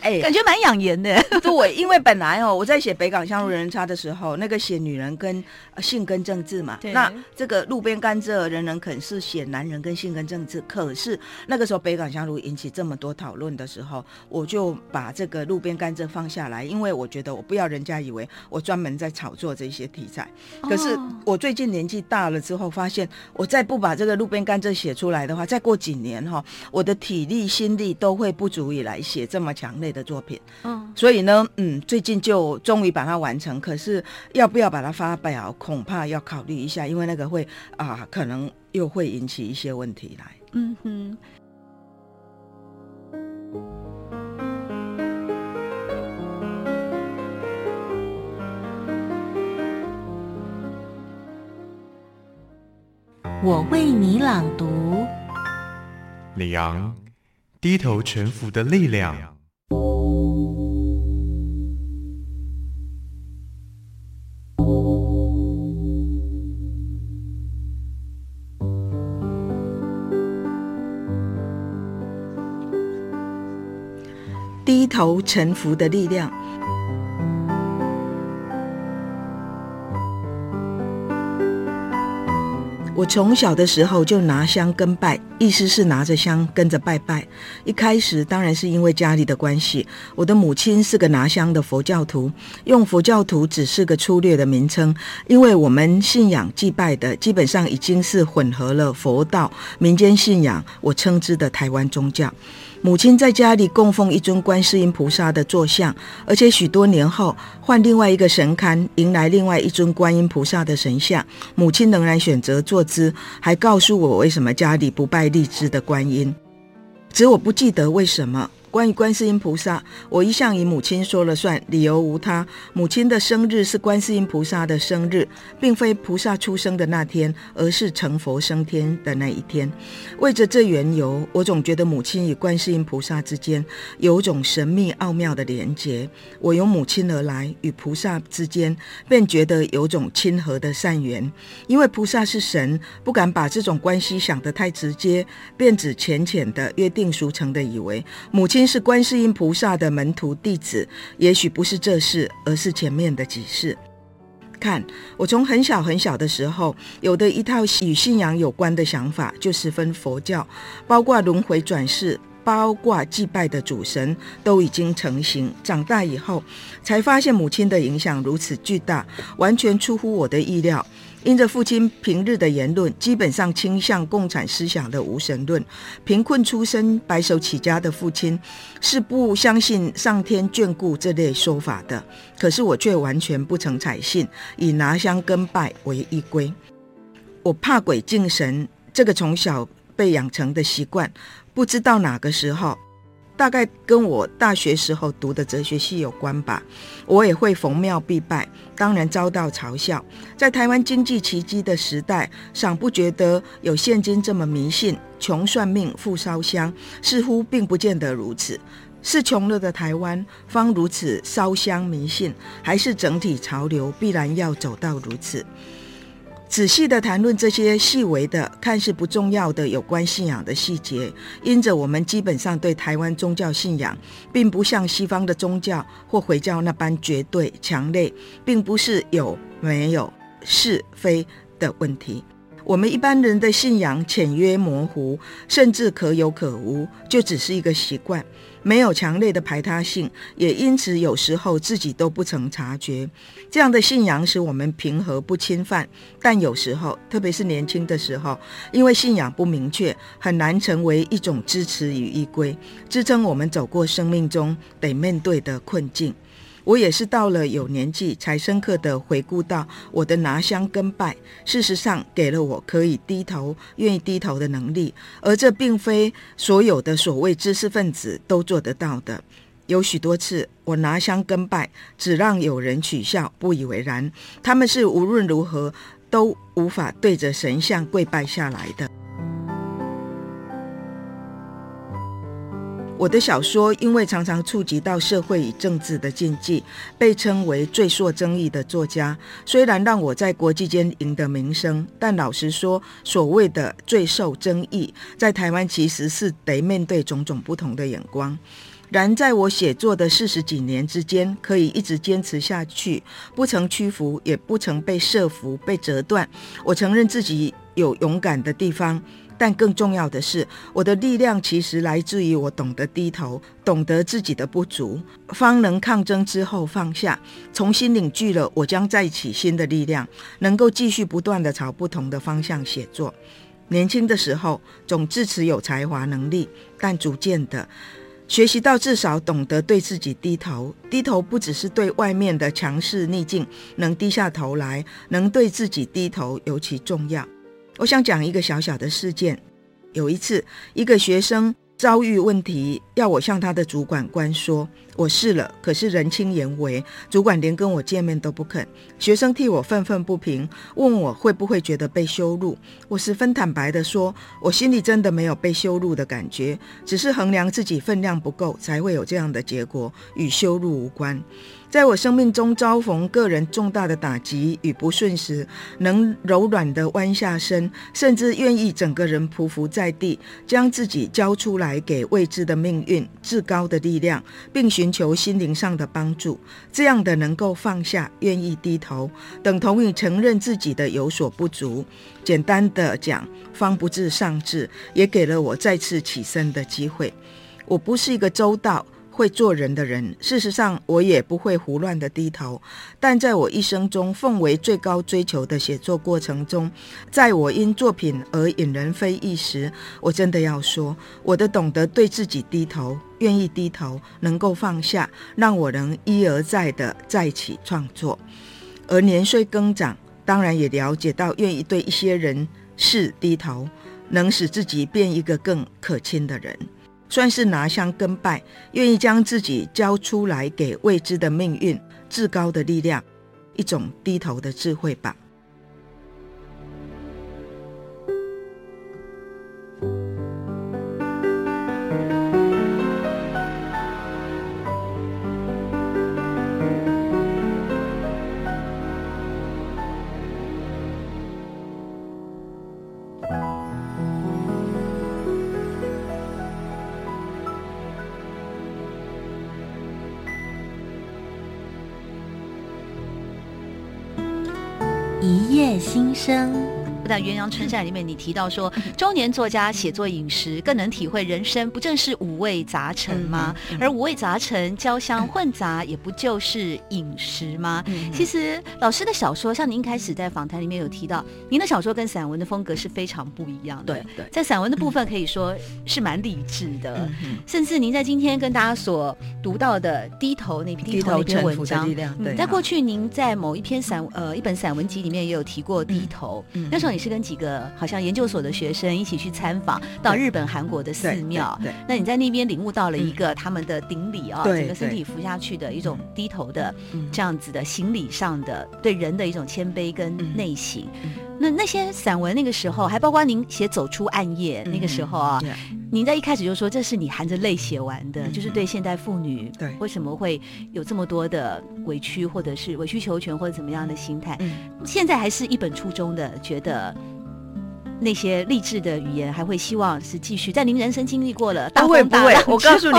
哎，感觉蛮养颜的。对，因为本来哦，我在写北港香路人人插的时候，那个写女人跟性跟政治嘛。那这个路边甘蔗人人啃是写男人跟性跟政治。可是那个时候北港香路引起这么多讨论的时候，我就把这个路边甘蔗放下来，因为我觉得我不要人家以为我专门在炒作这些题材。可是我最近年纪大了之后，发现我再不把这个路边甘蔗写出来的话，再过几年哈，我的体力心力都会不足以来写这么强烈的作品。嗯，所以呢，嗯，最近就终于把它完成。可是要不要把它发表，恐怕要考虑一下，因为那个会啊，可能又会引起一些问题来。嗯哼。我为你朗读。李昂，低头臣服的力量。低头臣服的力量。我从小的时候就拿香跟拜，意思是拿着香跟着拜拜。一开始当然是因为家里的关系，我的母亲是个拿香的佛教徒，用佛教徒只是个粗略的名称，因为我们信仰祭拜的基本上已经是混合了佛道、民间信仰，我称之的台湾宗教。母亲在家里供奉一尊观世音菩萨的坐像，而且许多年后换另外一个神龛，迎来另外一尊观音菩萨的神像，母亲仍然选择坐姿，还告诉我为什么家里不拜立姿的观音，只我不记得为什么。关于观世音菩萨，我一向以母亲说了算，理由无他。母亲的生日是观世音菩萨的生日，并非菩萨出生的那天，而是成佛升天的那一天。为着这缘由，我总觉得母亲与观世音菩萨之间有种神秘奥妙的连结。我由母亲而来，与菩萨之间便觉得有种亲和的善缘。因为菩萨是神，不敢把这种关系想得太直接，便只浅浅的约定俗成的以为母亲。是观世音菩萨的门徒弟子，也许不是这世，而是前面的几世。看，我从很小很小的时候，有的一套与信仰有关的想法，就十分佛教，包括轮回转世，包括祭拜的主神，都已经成型。长大以后，才发现母亲的影响如此巨大，完全出乎我的意料。因着父亲平日的言论，基本上倾向共产思想的无神论。贫困出身、白手起家的父亲是不相信上天眷顾这类说法的。可是我却完全不曾采信，以拿香跟拜为依归。我怕鬼敬神，这个从小被养成的习惯，不知道哪个时候。大概跟我大学时候读的哲学系有关吧。我也会逢庙必拜，当然遭到嘲笑。在台湾经济奇迹的时代，尚不觉得有现今这么迷信，穷算命，富烧香，似乎并不见得如此。是穷了的台湾方如此烧香迷信，还是整体潮流必然要走到如此？仔细地谈论这些细微的、看似不重要的有关信仰的细节，因着我们基本上对台湾宗教信仰，并不像西方的宗教或回教那般绝对强烈，并不是有没有是非的问题。我们一般人的信仰浅约模糊，甚至可有可无，就只是一个习惯。没有强烈的排他性，也因此有时候自己都不曾察觉。这样的信仰使我们平和不侵犯，但有时候，特别是年轻的时候，因为信仰不明确，很难成为一种支持与依归，支撑我们走过生命中得面对的困境。我也是到了有年纪，才深刻地回顾到我的拿香跟拜，事实上给了我可以低头、愿意低头的能力，而这并非所有的所谓知识分子都做得到的。有许多次，我拿香跟拜，只让有人取笑、不以为然，他们是无论如何都无法对着神像跪拜下来的。我的小说因为常常触及到社会与政治的禁忌，被称为最受争议的作家。虽然让我在国际间赢得名声，但老实说，所谓的最受争议，在台湾其实是得面对种种不同的眼光。然在我写作的四十几年之间，可以一直坚持下去，不曾屈服，也不曾被设伏、被折断。我承认自己有勇敢的地方，但更重要的是，我的力量其实来自于我懂得低头，懂得自己的不足，方能抗争之后放下，重新凝聚了我将再起新的力量，能够继续不断地朝不同的方向写作。年轻的时候总自持有才华能力，但逐渐的。学习到至少懂得对自己低头，低头不只是对外面的强势逆境，能低下头来，能对自己低头尤其重要。我想讲一个小小的事件，有一次一个学生。遭遇问题，要我向他的主管官说，我试了，可是人轻言微，主管连跟我见面都不肯。学生替我愤愤不平，问我会不会觉得被羞辱。我十分坦白地说，我心里真的没有被羞辱的感觉，只是衡量自己分量不够，才会有这样的结果，与羞辱无关。在我生命中遭逢个人重大的打击与不顺时，能柔软地弯下身，甚至愿意整个人匍匐在地，将自己交出来给未知的命运、至高的力量，并寻求心灵上的帮助。这样的能够放下、愿意低头，等同于承认自己的有所不足。简单的讲，方不至上智，也给了我再次起身的机会。我不是一个周到。会做人的人，事实上我也不会胡乱的低头。但在我一生中奉为最高追求的写作过程中，在我因作品而引人非议时，我真的要说，我的懂得对自己低头，愿意低头，能够放下，让我能一而再的再起创作。而年岁更长，当然也了解到，愿意对一些人事低头，能使自己变一个更可亲的人。算是拿香跟拜，愿意将自己交出来给未知的命运、至高的力量，一种低头的智慧吧。一夜心声。在《鸳鸯春扇》里面，你提到说，中年作家写作饮食，更能体会人生，不正是五味杂陈吗？而五味杂陈、交相混杂，也不就是饮食吗？嗯、其实，老师的小说，像您一开始在访谈里面有提到，您的小说跟散文的风格是非常不一样的。对对，在散文的部分可以说是蛮理智的，嗯、甚至您在今天跟大家所读到的《低头》那篇低头那篇文章，嗯、在过去您在某一篇散呃一本散文集里面也有提过《低头》，那时候。是跟几个好像研究所的学生一起去参访到日本、韩国的寺庙。对，那你在那边领悟到了一个他们的顶礼啊，整个身体伏下去的一种低头的这样子的行礼上的对人的一种谦卑跟内省。那那些散文那个时候，还包括您写《走出暗夜》那个时候啊，您在一开始就说这是你含着泪写完的，就是对现代妇女对。为什么会有这么多的委屈，或者是委曲求全，或者怎么样的心态，现在还是一本初衷的觉得。那些励志的语言，还会希望是继续在您人生经历过了大风大浪，不会不会，我告诉你，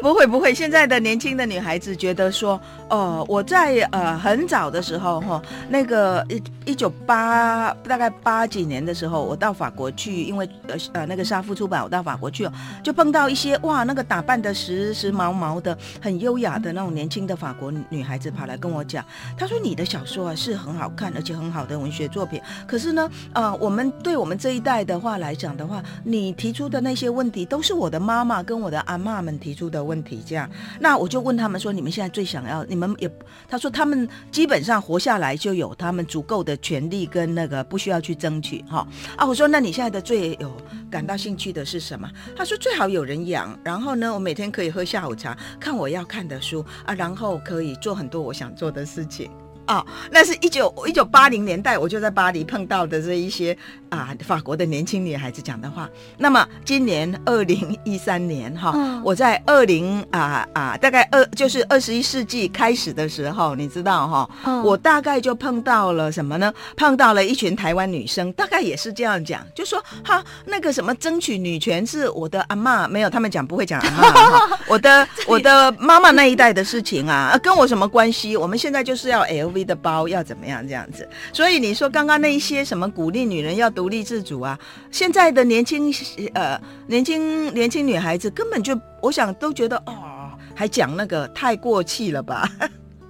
不会不会。现在的年轻的女孩子觉得说，哦、呃，我在呃很早的时候哈，那个一一九八大概八几年的时候，我到法国去，因为呃呃那个沙夫出版，我到法国去，就碰到一些哇，那个打扮的时时髦髦的，很优雅的那种年轻的法国女孩子跑来跟我讲，她说你的小说啊是很好看，而且很好的文学作品，可是呢，呃，我们对我们。这一代的话来讲的话，你提出的那些问题都是我的妈妈跟我的阿嬷们提出的问题。这样，那我就问他们说：“你们现在最想要？你们也……”他说：“他们基本上活下来就有他们足够的权利跟那个不需要去争取。”哈啊！我说：“那你现在的最有感到兴趣的是什么？”他说：“最好有人养，然后呢，我每天可以喝下午茶，看我要看的书啊，然后可以做很多我想做的事情。”啊、哦，那是一九一九八零年代，我就在巴黎碰到的这一些啊法国的年轻女孩子讲的话。那么今年二零一三年哈，嗯、我在二零啊啊大概二就是二十一世纪开始的时候，你知道哈，嗯、我大概就碰到了什么呢？碰到了一群台湾女生，大概也是这样讲，就说哈那个什么争取女权是我的阿妈，没有他们讲不会讲阿嬷，我的我的妈妈那一代的事情啊，跟我什么关系？我们现在就是要 L。的包要怎么样这样子？所以你说刚刚那一些什么鼓励女人要独立自主啊？现在的年轻呃年轻年轻女孩子根本就我想都觉得哦，还讲那个太过气了吧？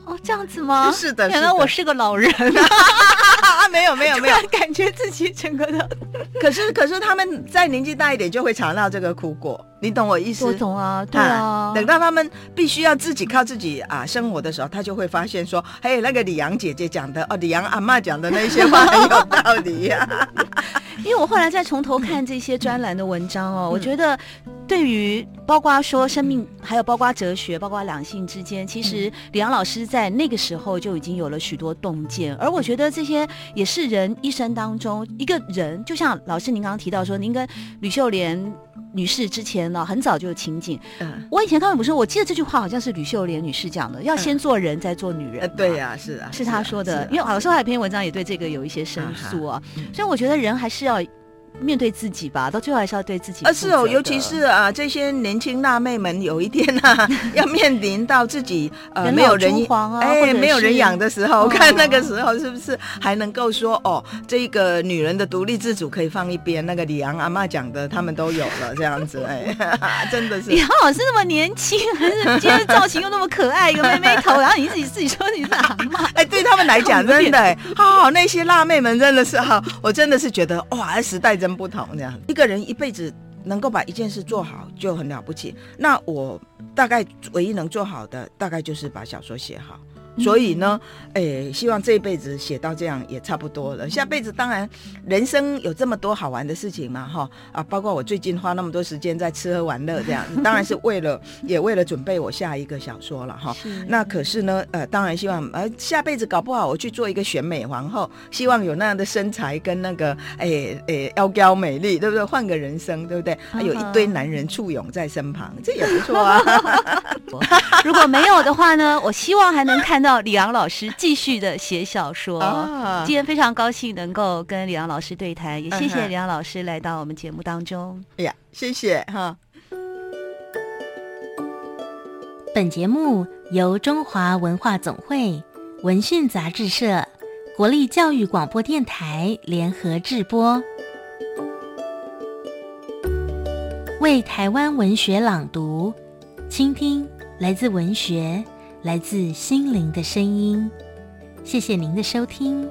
哦，这样子吗？是的，原来我是个老人啊！没有没有没有，感觉自己整个的。可是可是他们再年纪大一点就会尝到这个苦果，你懂我意思？我懂啊，对啊，啊。等到他们必须要自己靠自己啊生活的时候，他就会发现说：“嘿，那个李阳姐姐讲的哦，李阳阿妈讲的那些话很有道理呀。”因为我后来再从头看这些专栏的文章哦，我觉得对于包括说生命，还有包括哲学，包括两性之间，其实李阳老师在那个时候就已经有了许多洞见。而我觉得这些也是人一生当中一个人，就像老师您刚刚提到说，您跟吕秀莲女士之前呢很早就有情景。嗯，我以前刚刚不是，我记得这句话好像是吕秀莲女士讲的，要先做人再做女人。对呀，是啊，是她说的。因为好像还有篇文章也对这个有一些申诉啊，所以我觉得人还是要。面对自己吧，到最后还是要对自己。啊，是哦，尤其是啊，这些年轻辣妹们，有一天啊，要面临到自己呃没有人哎没有人养的时候，我看那个时候是不是还能够说哦，这个女人的独立自主可以放一边？那个李昂阿妈讲的，他们都有了这样子，哎，真的是。李昂老师那么年轻，还是今天造型又那么可爱，一个妹妹头，然后你自己自己说你是阿妈，哎，对他们来讲真的，好，那些辣妹们真的是哈，我真的是觉得哇，时代真不同，这样一个人一辈子能够把一件事做好就很了不起。那我大概唯一能做好的，大概就是把小说写好。所以呢，哎，希望这一辈子写到这样也差不多了。下辈子当然，人生有这么多好玩的事情嘛，哈啊，包括我最近花那么多时间在吃喝玩乐这样，当然是为了也为了准备我下一个小说了哈。那可是呢，呃，当然希望呃下辈子搞不好我去做一个选美皇后，希望有那样的身材跟那个哎哎妖娇美丽，对不对？换个人生，对不对？还有一堆男人簇拥在身旁，这也不错啊。如果没有的话呢，我希望还能看到。到李昂老师继续的写小说，啊、今天非常高兴能够跟李昂老师对谈，也谢谢李昂老师来到我们节目当中。哎呀，谢谢哈。本节目由中华文化总会、文讯杂志社、国立教育广播电台联合制播，为台湾文学朗读，倾听来自文学。来自心灵的声音，谢谢您的收听。